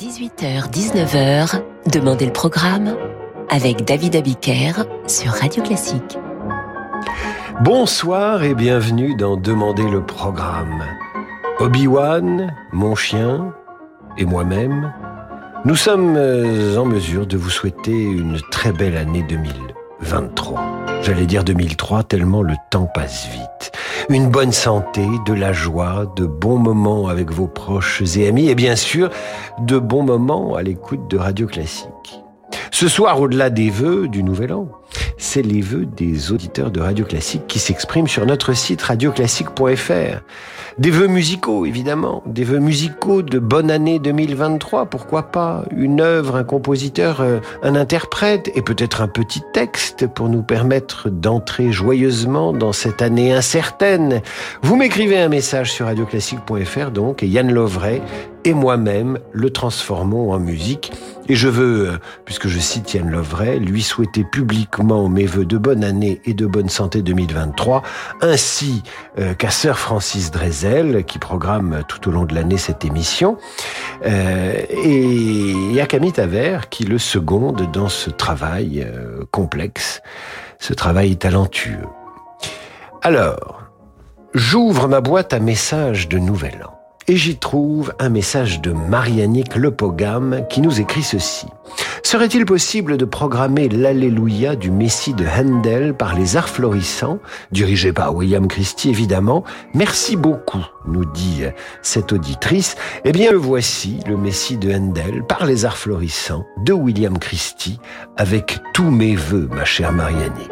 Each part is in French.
18h-19h, Demandez le programme avec David Abiker sur Radio Classique. Bonsoir et bienvenue dans Demandez le programme. Obi-Wan, mon chien et moi-même, nous sommes euh, en mesure de vous souhaiter une très belle année 2023. J'allais dire 2003 tellement le temps passe vite. Une bonne santé, de la joie, de bons moments avec vos proches et amis et bien sûr de bons moments à l'écoute de Radio Classique. Ce soir, au-delà des vœux du Nouvel An, c'est les vœux des auditeurs de Radio Classique qui s'expriment sur notre site radioclassique.fr. Des vœux musicaux, évidemment, des vœux musicaux de bonne année 2023, pourquoi pas Une œuvre, un compositeur, euh, un interprète et peut-être un petit texte pour nous permettre d'entrer joyeusement dans cette année incertaine. Vous m'écrivez un message sur radioclassique.fr donc et Yann Lovray et moi-même le transformons en musique. Et je veux, euh, puisque je cite Yann Lovray, lui souhaiter publiquement mes voeux de bonne année et de bonne santé 2023, ainsi euh, qu'à Sœur Francis Drezel, qui programme tout au long de l'année cette émission, euh, et à Camille Taver, qui le seconde dans ce travail complexe, ce travail talentueux. Alors, j'ouvre ma boîte à messages de Nouvel An et j'y trouve un message de Marianique Lepogam qui nous écrit ceci. Serait-il possible de programmer l'Alléluia du Messie de Handel par les arts florissants, dirigé par William Christie évidemment? Merci beaucoup, nous dit cette auditrice. Eh bien, le voici, le Messie de Handel par les arts florissants de William Christie, avec tous mes voeux, ma chère Marianique.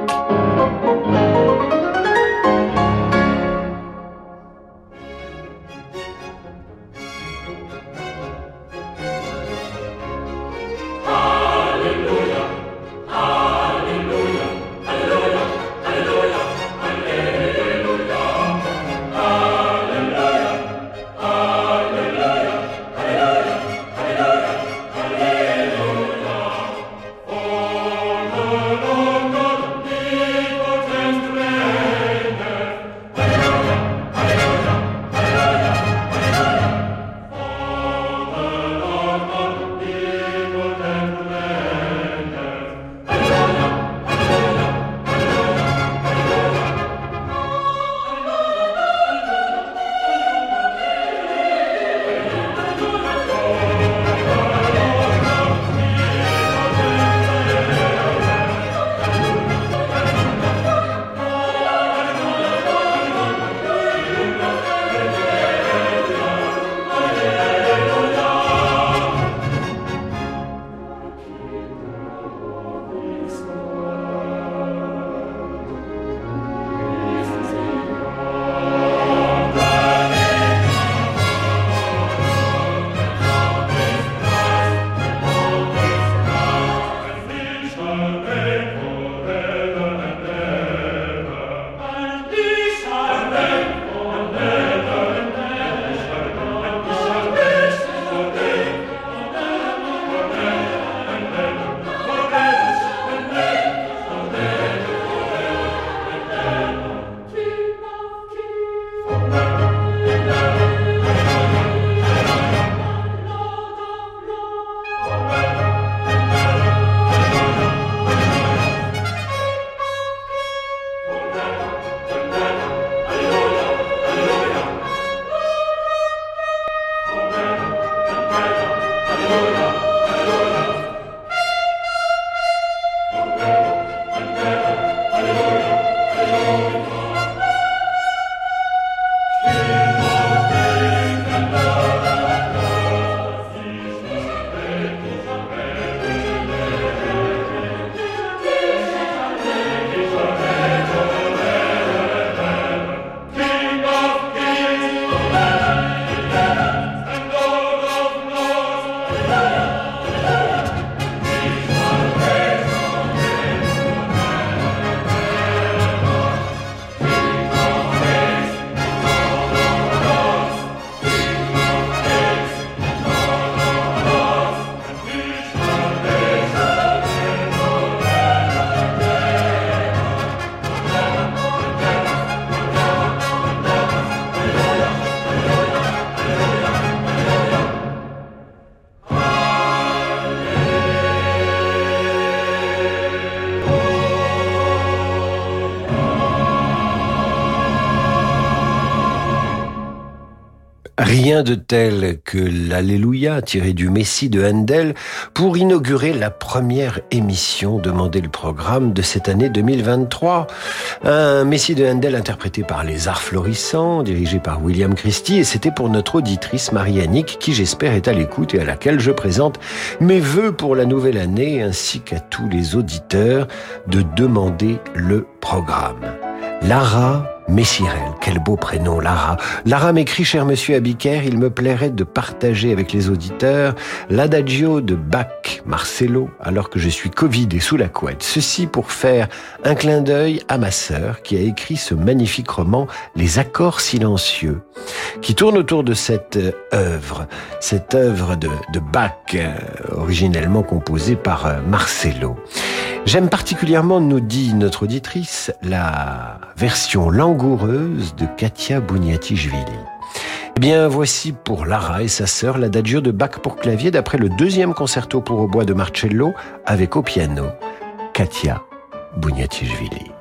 Rien de tel que l'Alléluia tiré du Messie de Handel pour inaugurer la première émission Demander le programme de cette année 2023. Un Messie de Handel interprété par les Arts Florissants, dirigé par William Christie et c'était pour notre auditrice Marie-Annick qui j'espère est à l'écoute et à laquelle je présente mes voeux pour la nouvelle année ainsi qu'à tous les auditeurs de demander le programme. Lara Messirel, quel beau prénom, Lara. Lara m'écrit, cher monsieur Abiker, il me plairait de partager avec les auditeurs l'adagio de Bach, Marcelo, alors que je suis Covid et sous la couette. Ceci pour faire un clin d'œil à ma sœur qui a écrit ce magnifique roman, Les accords silencieux, qui tourne autour de cette œuvre, cette œuvre de, Bach, euh, originellement composée par euh, Marcelo. J'aime particulièrement, nous dit notre auditrice, la version langoureuse de Katia Bouniatichvili. Eh bien, voici pour Lara et sa sœur l'adagio de Bach pour clavier d'après le deuxième concerto pour au bois de Marcello avec au piano Katia Bouniatichvili.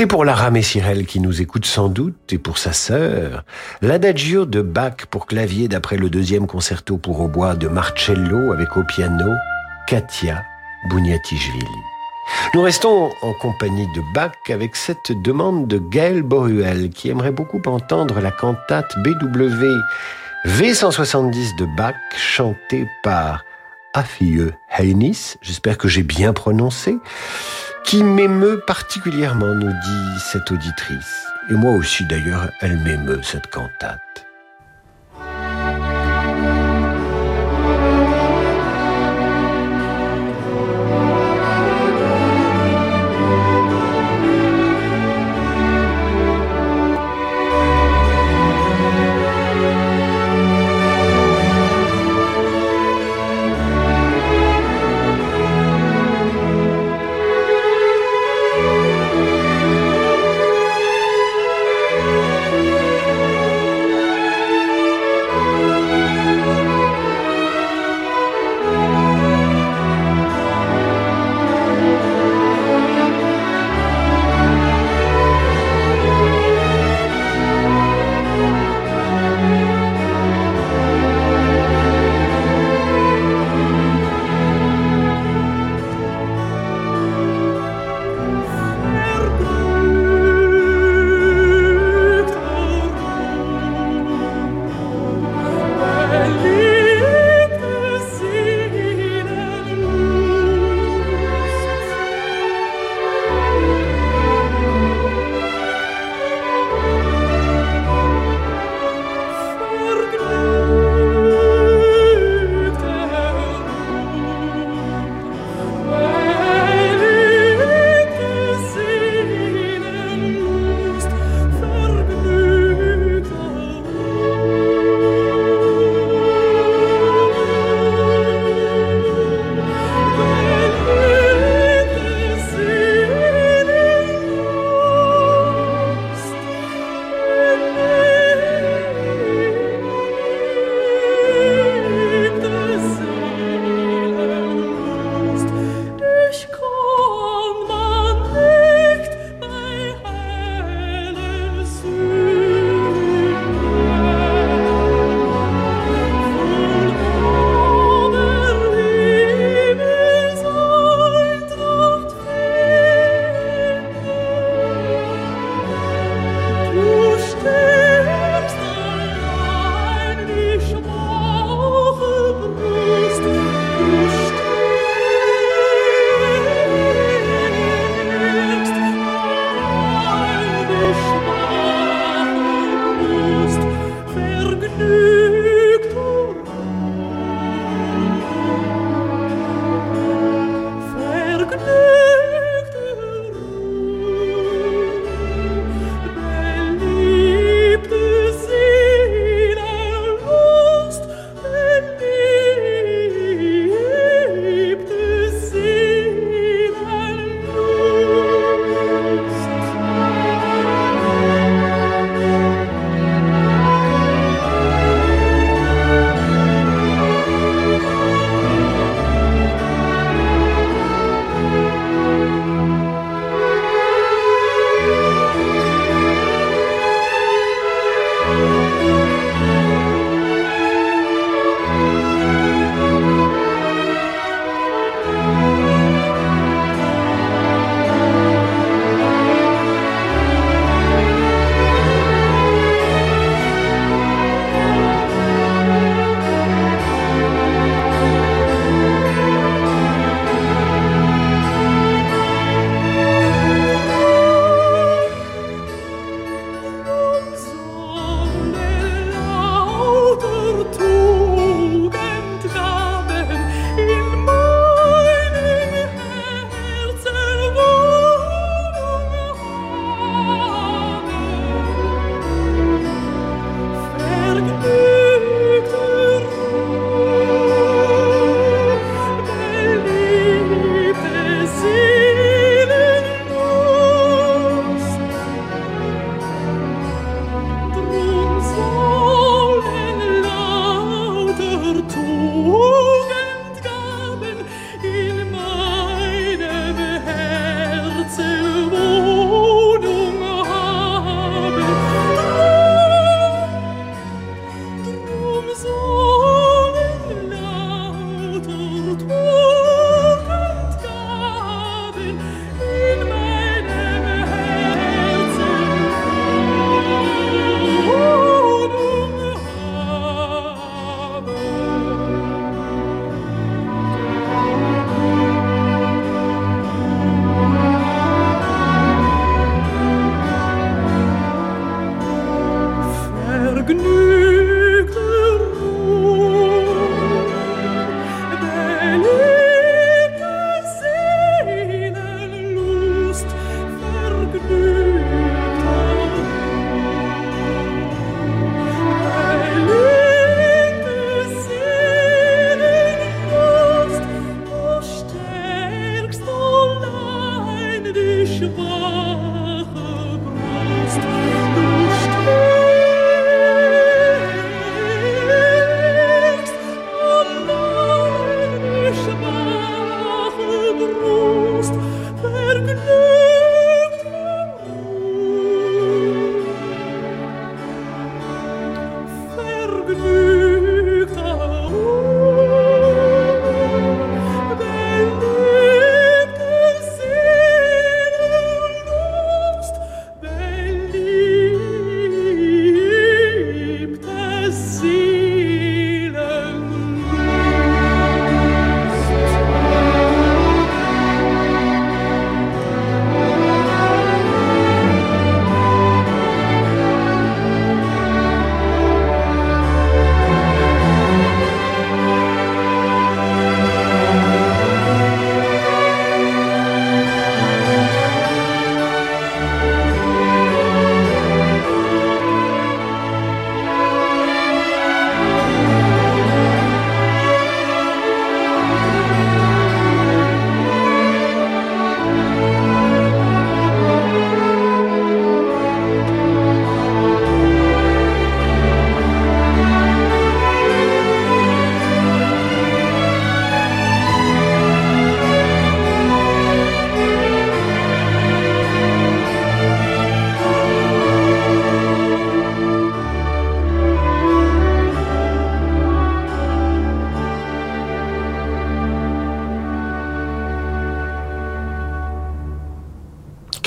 C'était pour Lara Messirel qui nous écoute sans doute et pour sa sœur, l'adagio de Bach pour clavier d'après le deuxième concerto pour hautbois de Marcello avec au piano Katia Bouniatichvili. Nous restons en compagnie de Bach avec cette demande de Gaël Boruel qui aimerait beaucoup entendre la cantate BW V170 de Bach chantée par Afieux Heinis, j'espère que j'ai bien prononcé, qui m'émeut particulièrement, nous dit cette auditrice. Et moi aussi d'ailleurs, elle m'émeut cette cantate.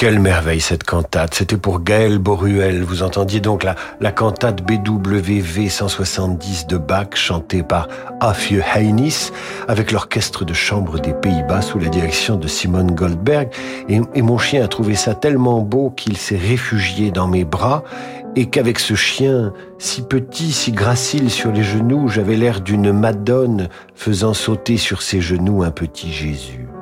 Quelle merveille cette cantate. C'était pour Gaël Boruel. Vous entendiez donc la, la cantate BWV 170 de Bach chantée par Afje Heinis avec l'orchestre de chambre des Pays-Bas sous la direction de Simone Goldberg. Et, et mon chien a trouvé ça tellement beau qu'il s'est réfugié dans mes bras et qu'avec ce chien si petit, si gracile sur les genoux, j'avais l'air d'une Madone faisant sauter sur ses genoux un petit Jésus.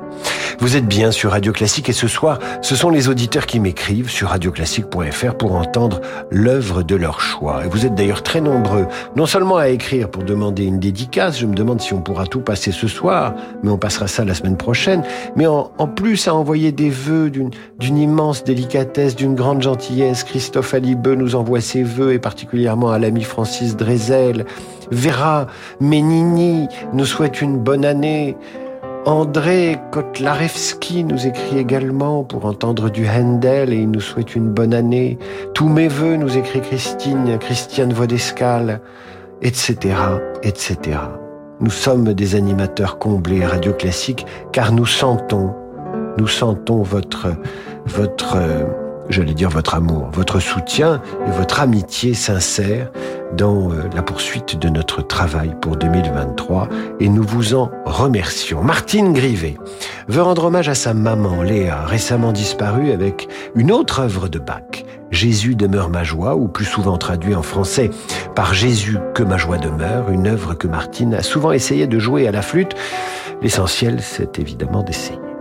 Vous êtes bien sur Radio Classique et ce soir, ce sont les auditeurs qui m'écrivent sur radioclassique.fr pour entendre l'œuvre de leur choix. Et vous êtes d'ailleurs très nombreux, non seulement à écrire pour demander une dédicace, je me demande si on pourra tout passer ce soir, mais on passera ça la semaine prochaine, mais en, plus à envoyer des vœux d'une immense délicatesse, d'une grande gentillesse. Christophe Alibeux nous envoie ses vœux et particulièrement à l'ami Francis Drezel. Vera Menini nous souhaite une bonne année. André Kotlarewski nous écrit également pour entendre du Handel et il nous souhaite une bonne année. Tous mes voeux, nous écrit Christine, Christiane Vodescal, etc., etc. Nous sommes des animateurs comblés à Radio Classique car nous sentons, nous sentons votre, votre, j'allais dire votre amour, votre soutien et votre amitié sincère dans euh, la poursuite de notre travail pour 2023 et nous vous en remercions. Martine Grivet veut rendre hommage à sa maman Léa, récemment disparue avec une autre œuvre de Bach, Jésus demeure ma joie, ou plus souvent traduit en français par Jésus que ma joie demeure, une œuvre que Martine a souvent essayé de jouer à la flûte. L'essentiel, c'est évidemment d'essayer.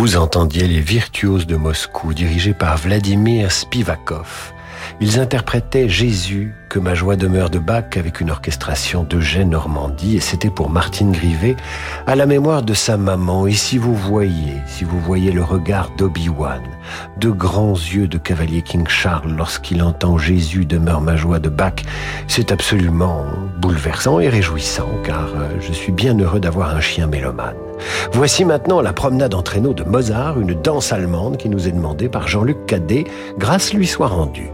Vous entendiez les virtuoses de Moscou dirigés par Vladimir Spivakov. Ils interprétaient Jésus, que ma joie demeure de Bach avec une orchestration d'Eugène Normandie et c'était pour Martine Grivet à la mémoire de sa maman. Et si vous voyez, si vous voyez le regard d'Obi-Wan, de grands yeux de cavalier King Charles lorsqu'il entend Jésus demeure ma joie de Bach, c'est absolument bouleversant et réjouissant car euh, je suis bien heureux d'avoir un chien mélomane. Voici maintenant la promenade en traîneau de Mozart, une danse allemande qui nous est demandée par Jean-Luc Cadet, grâce lui soit rendue.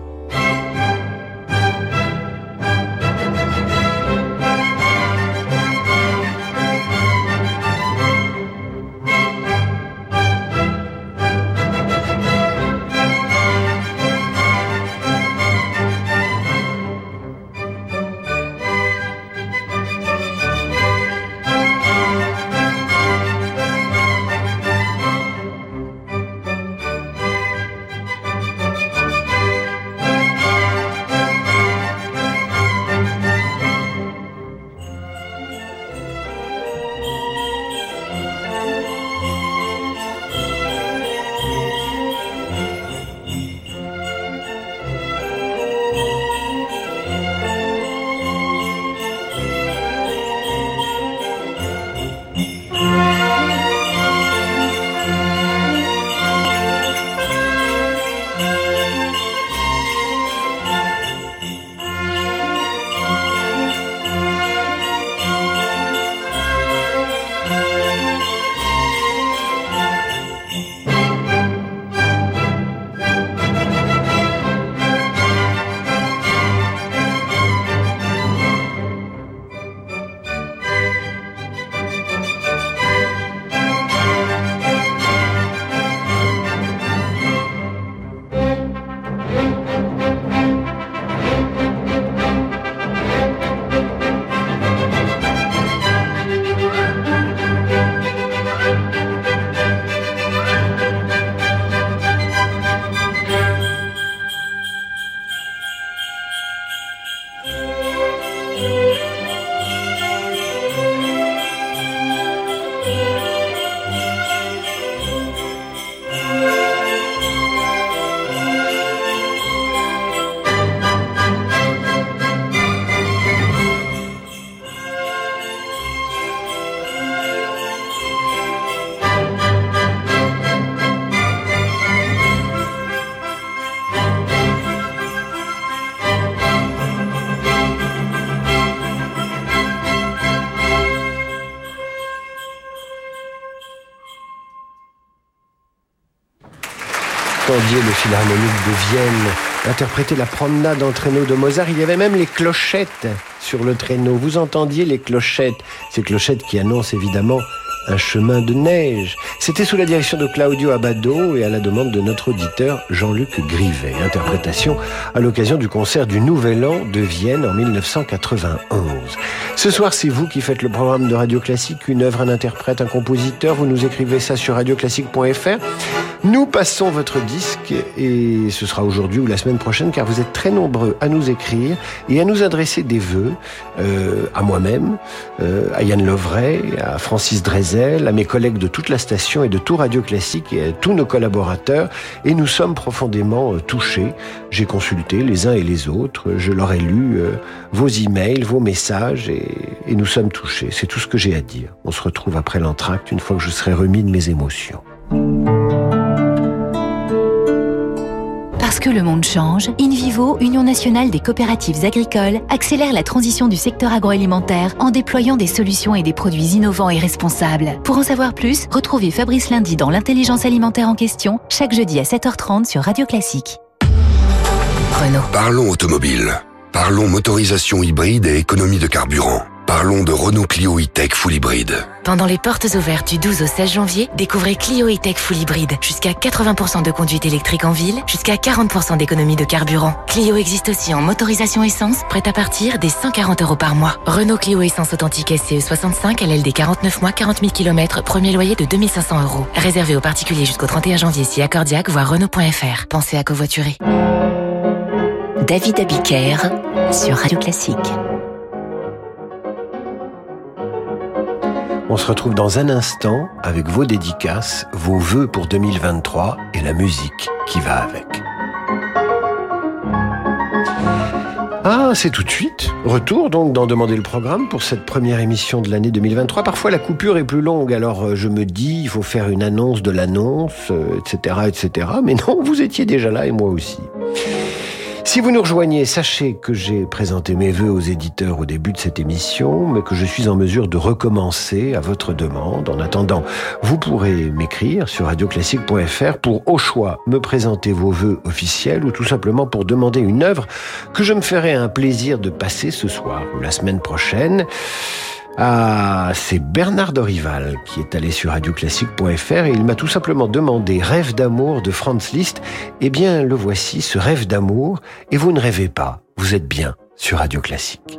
Philharmonique de Vienne, interprétait la promenade en traîneau de Mozart. Il y avait même les clochettes sur le traîneau. Vous entendiez les clochettes, ces clochettes qui annoncent évidemment un chemin de neige. C'était sous la direction de Claudio Abado et à la demande de notre auditeur Jean-Luc Grivet. Interprétation à l'occasion du concert du Nouvel An de Vienne en 1991. Ce soir, c'est vous qui faites le programme de Radio Classique, une œuvre, un interprète, un compositeur. Vous nous écrivez ça sur radioclassique.fr. Nous passons votre disque et ce sera aujourd'hui ou la semaine prochaine car vous êtes très nombreux à nous écrire et à nous adresser des vœux euh, à moi-même, euh, à Yann Lovray, à Francis Drezel, à mes collègues de toute la station et de tout Radio Classique et à tous nos collaborateurs et nous sommes profondément euh, touchés. J'ai consulté les uns et les autres, je leur ai lu vos emails, vos messages et, et nous sommes touchés. C'est tout ce que j'ai à dire. On se retrouve après l'entracte une fois que je serai remis de mes émotions. Que le monde change, InVivo, Union nationale des coopératives agricoles, accélère la transition du secteur agroalimentaire en déployant des solutions et des produits innovants et responsables. Pour en savoir plus, retrouvez Fabrice Lundi dans l'intelligence alimentaire en question, chaque jeudi à 7h30 sur Radio Classique. Renault. Parlons automobile. Parlons motorisation hybride et économie de carburant. Parlons de Renault Clio e-Tech Full Hybrid. Pendant les portes ouvertes du 12 au 16 janvier, découvrez Clio e-Tech Full Hybrid. Jusqu'à 80% de conduite électrique en ville, jusqu'à 40% d'économie de carburant. Clio existe aussi en motorisation essence, prête à partir des 140 euros par mois. Renault Clio Essence Authentique SCE 65, LLD 49 mois, 40 000 km, premier loyer de 2500 euros. Réservé aux particuliers jusqu'au 31 janvier si accordiaque, voire Renault.fr. Pensez à covoiturer. David Abiker sur Radio Classique. On se retrouve dans un instant avec vos dédicaces, vos vœux pour 2023 et la musique qui va avec. Ah, c'est tout de suite. Retour donc d'en demander le programme pour cette première émission de l'année 2023. Parfois la coupure est plus longue, alors euh, je me dis il faut faire une annonce de l'annonce, etc., euh, etc. Mais non, vous étiez déjà là et moi aussi. Si vous nous rejoignez, sachez que j'ai présenté mes voeux aux éditeurs au début de cette émission, mais que je suis en mesure de recommencer à votre demande. En attendant, vous pourrez m'écrire sur radioclassique.fr pour au choix me présenter vos voeux officiels ou tout simplement pour demander une œuvre que je me ferai un plaisir de passer ce soir ou la semaine prochaine. Ah, c'est Bernard Dorival qui est allé sur radioclassique.fr et il m'a tout simplement demandé Rêve d'amour de Franz Liszt. Eh bien, le voici, ce rêve d'amour, et vous ne rêvez pas, vous êtes bien sur Radio Classique.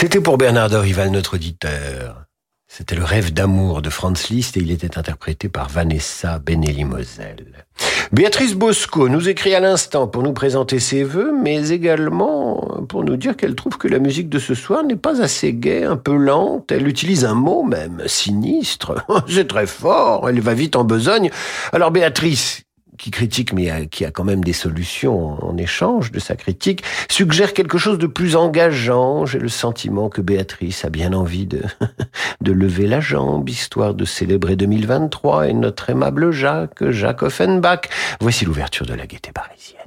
C'était pour Bernard Dorival, notre auditeur. C'était le rêve d'amour de Franz Liszt et il était interprété par Vanessa Benelli-Moselle. Béatrice Bosco nous écrit à l'instant pour nous présenter ses voeux, mais également pour nous dire qu'elle trouve que la musique de ce soir n'est pas assez gaie, un peu lente. Elle utilise un mot même, sinistre. C'est très fort, elle va vite en besogne. Alors Béatrice, qui critique mais qui a quand même des solutions en échange de sa critique, suggère quelque chose de plus engageant. J'ai le sentiment que Béatrice a bien envie de, de lever la jambe, histoire de célébrer 2023 et notre aimable Jacques, Jacques Offenbach. Voici l'ouverture de la gaieté parisienne.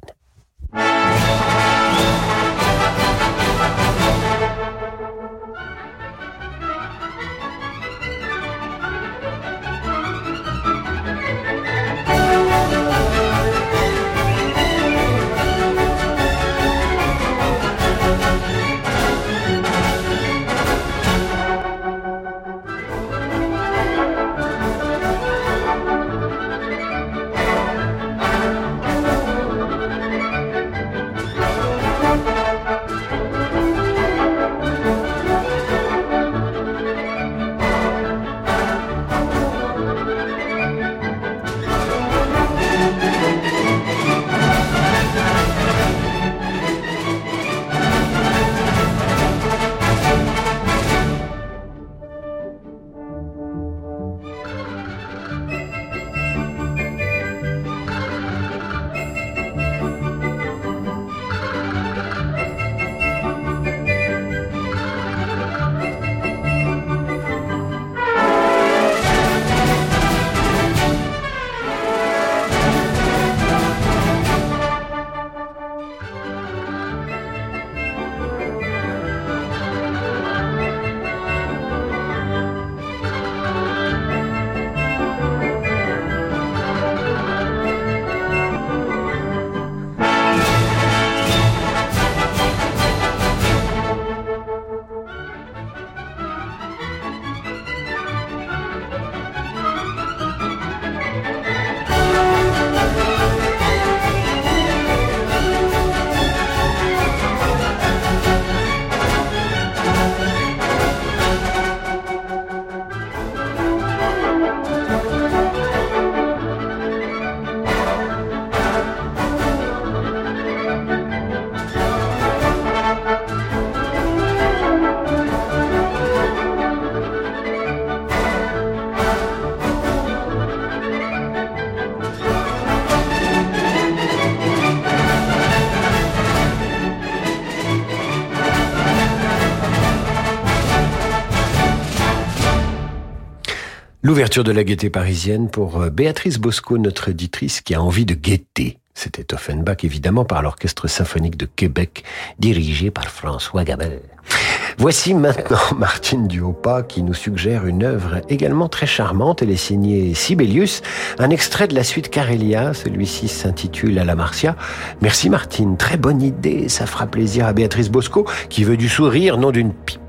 L'ouverture de la gaieté parisienne pour euh, Béatrice Bosco, notre éditrice qui a envie de guetter. C'était Offenbach, évidemment, par l'Orchestre symphonique de Québec, dirigé par François Gabel. Voici maintenant Martine Duopa qui nous suggère une œuvre également très charmante. Elle est signée Sibelius, un extrait de la suite Carélia. Celui-ci s'intitule À la Marcia. Merci Martine, très bonne idée. Ça fera plaisir à Béatrice Bosco qui veut du sourire, non d'une pipe.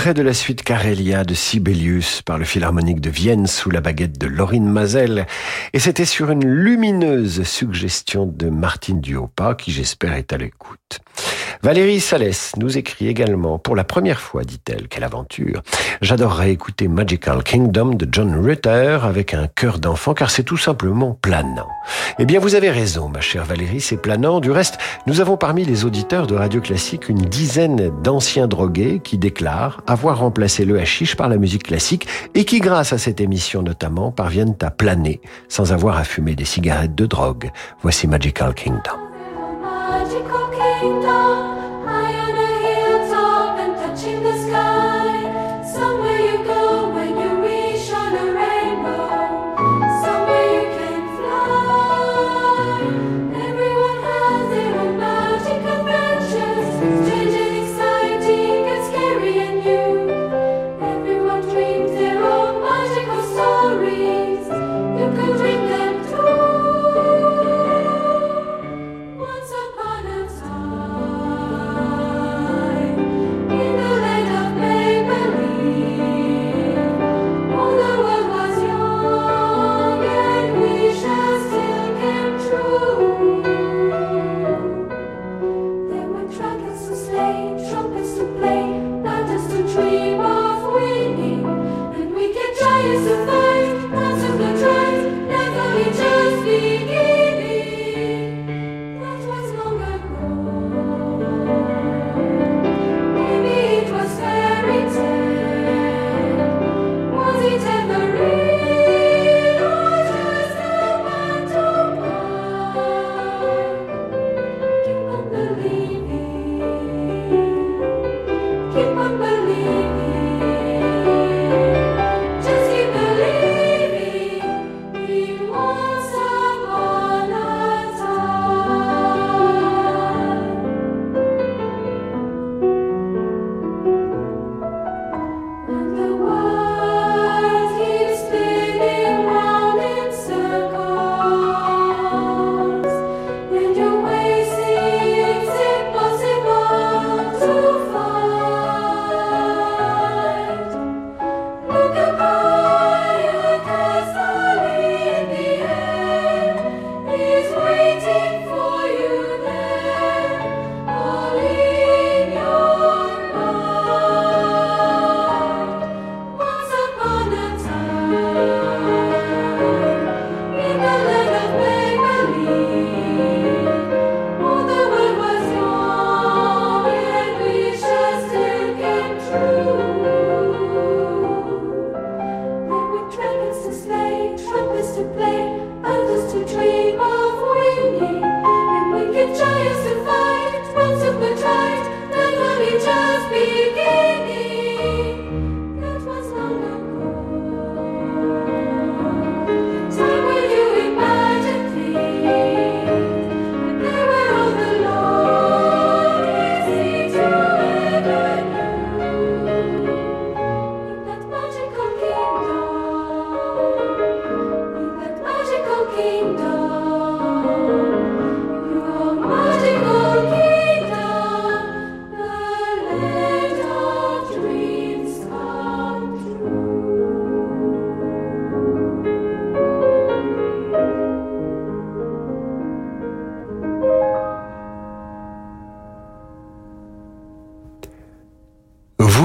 Extrait de la suite Carélia de Sibelius par le Philharmonique de Vienne sous la baguette de Laurine Mazel. Et c'était sur une lumineuse suggestion de Martine Duopa, qui j'espère est à l'écoute. Valérie Salès nous écrit également, pour la première fois, dit-elle, quelle aventure. J'adorerais écouter Magical Kingdom de John Rutter avec un cœur d'enfant, car c'est tout simplement planant. Eh bien, vous avez raison, ma chère Valérie, c'est planant. Du reste, nous avons parmi les auditeurs de Radio Classique une dizaine d'anciens drogués qui déclarent avoir remplacé le hashish par la musique classique et qui, grâce à cette émission notamment, parviennent à planer sans avoir à fumer des cigarettes de drogue. Voici Magical Kingdom.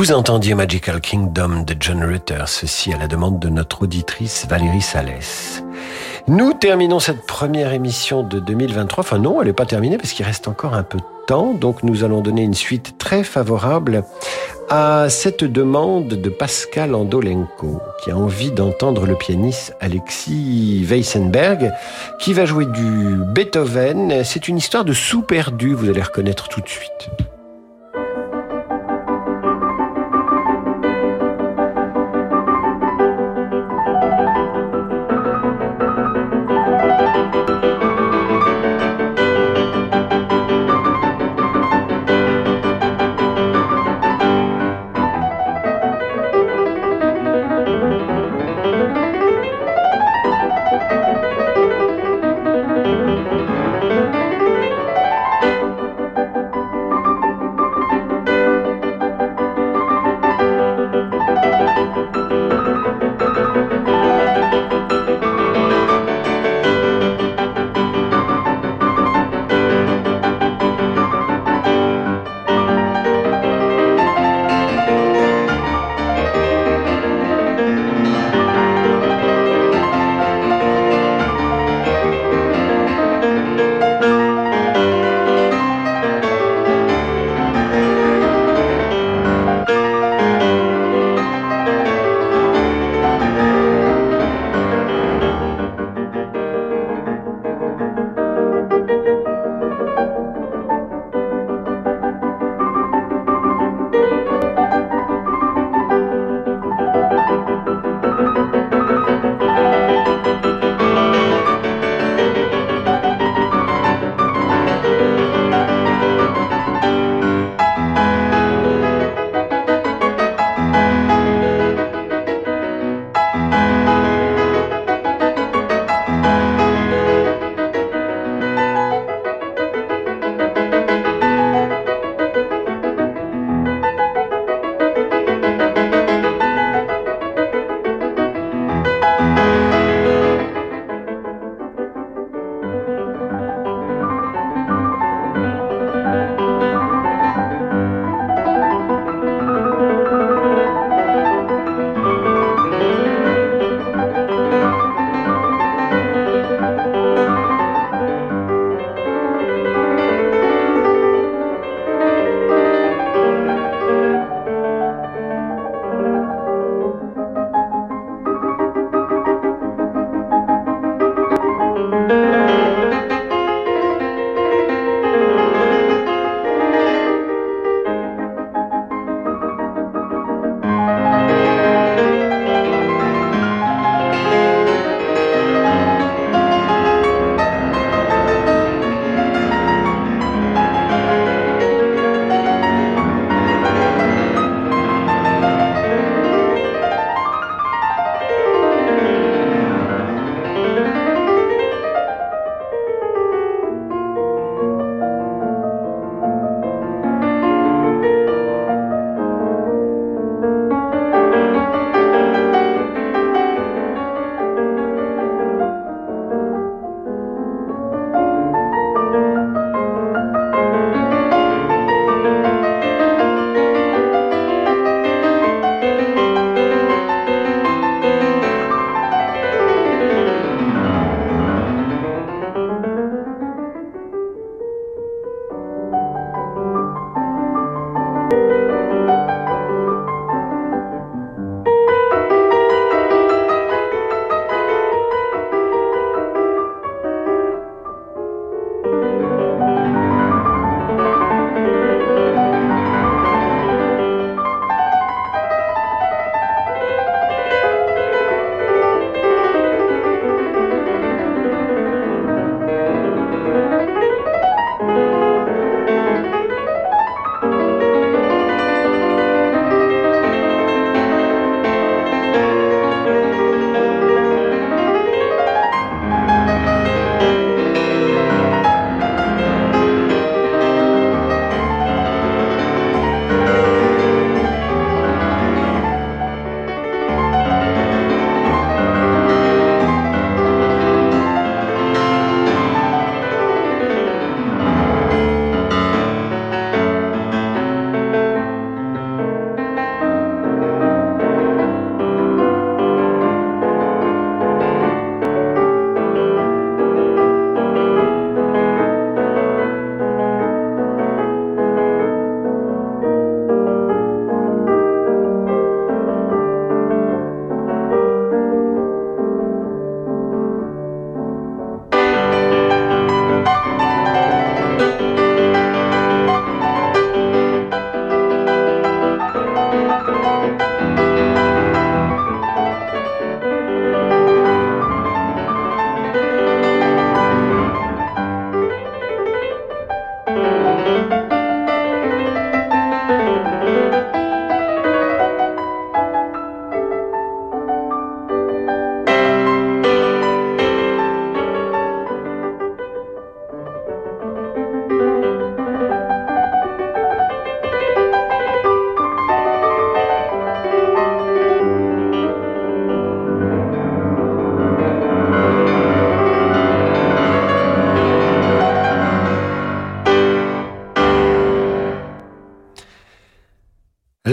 Vous entendiez Magical Kingdom de John Rutter, ceci à la demande de notre auditrice Valérie Salès. Nous terminons cette première émission de 2023. Enfin non, elle n'est pas terminée parce qu'il reste encore un peu de temps. Donc nous allons donner une suite très favorable à cette demande de Pascal Andolenko, qui a envie d'entendre le pianiste Alexis Weissenberg, qui va jouer du Beethoven. C'est une histoire de sous perdu, vous allez reconnaître tout de suite.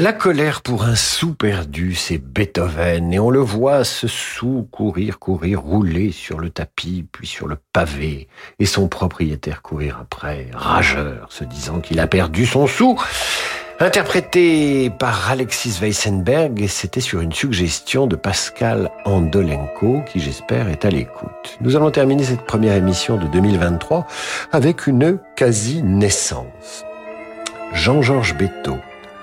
La colère pour un sou perdu, c'est Beethoven, et on le voit ce sou courir, courir, rouler sur le tapis, puis sur le pavé, et son propriétaire courir après, rageur, se disant qu'il a perdu son sou. Interprété par Alexis Weissenberg, et c'était sur une suggestion de Pascal Andolenko, qui j'espère est à l'écoute. Nous allons terminer cette première émission de 2023 avec une quasi-naissance. Jean-Georges Beto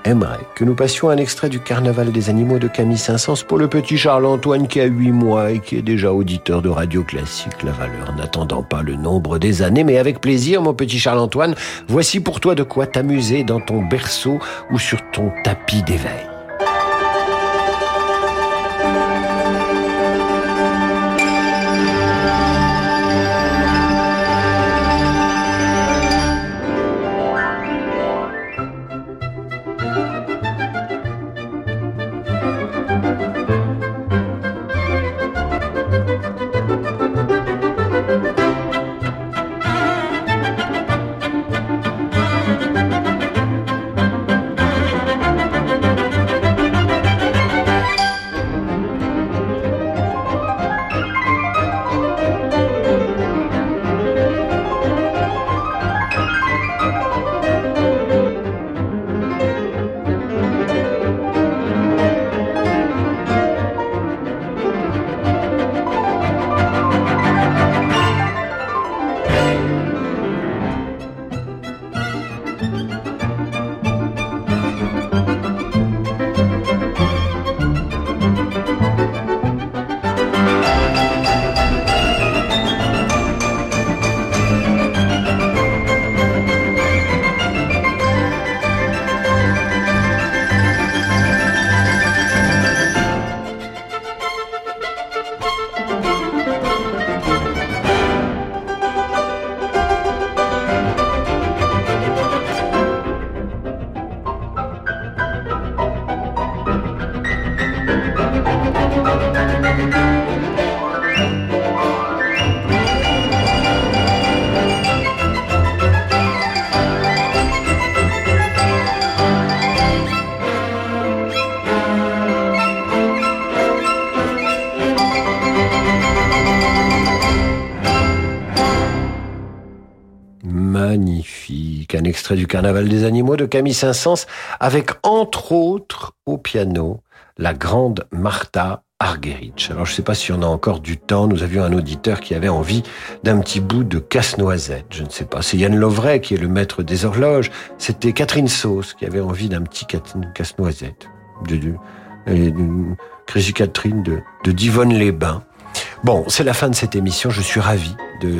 aimerait que nous passions un extrait du Carnaval des animaux de Camille Saint-Saëns pour le petit Charles-Antoine qui a huit mois et qui est déjà auditeur de radio classique, la valeur n'attendant pas le nombre des années, mais avec plaisir, mon petit Charles-Antoine, voici pour toi de quoi t'amuser dans ton berceau ou sur ton tapis d'éveil. Du Carnaval des animaux de Camille Saint-Saëns, avec entre autres au piano la grande Martha Argerich. Alors je ne sais pas si on a encore du temps, nous avions un auditeur qui avait envie d'un petit bout de casse-noisette, je ne sais pas. C'est Yann Lovray qui est le maître des horloges, c'était Catherine Sauce qui avait envie d'un petit casse-noisette. De, de, de, Catherine de, de Divonne-les-Bains. Bon, c'est la fin de cette émission, je suis ravi de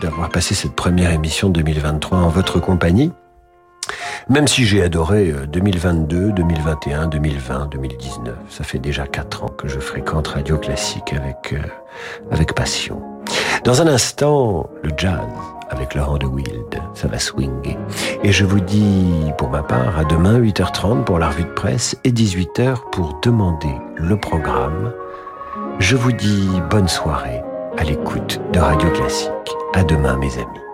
d'avoir passé cette première émission 2023 en votre compagnie. Même si j'ai adoré 2022, 2021, 2020, 2019, ça fait déjà quatre ans que je fréquente Radio Classique avec, euh, avec passion. Dans un instant, le jazz avec Laurent de Wild, ça va swinger. Et je vous dis, pour ma part, à demain 8h30 pour la revue de presse et 18h pour demander le programme. Je vous dis bonne soirée à l'écoute de Radio Classique. À demain, mes amis.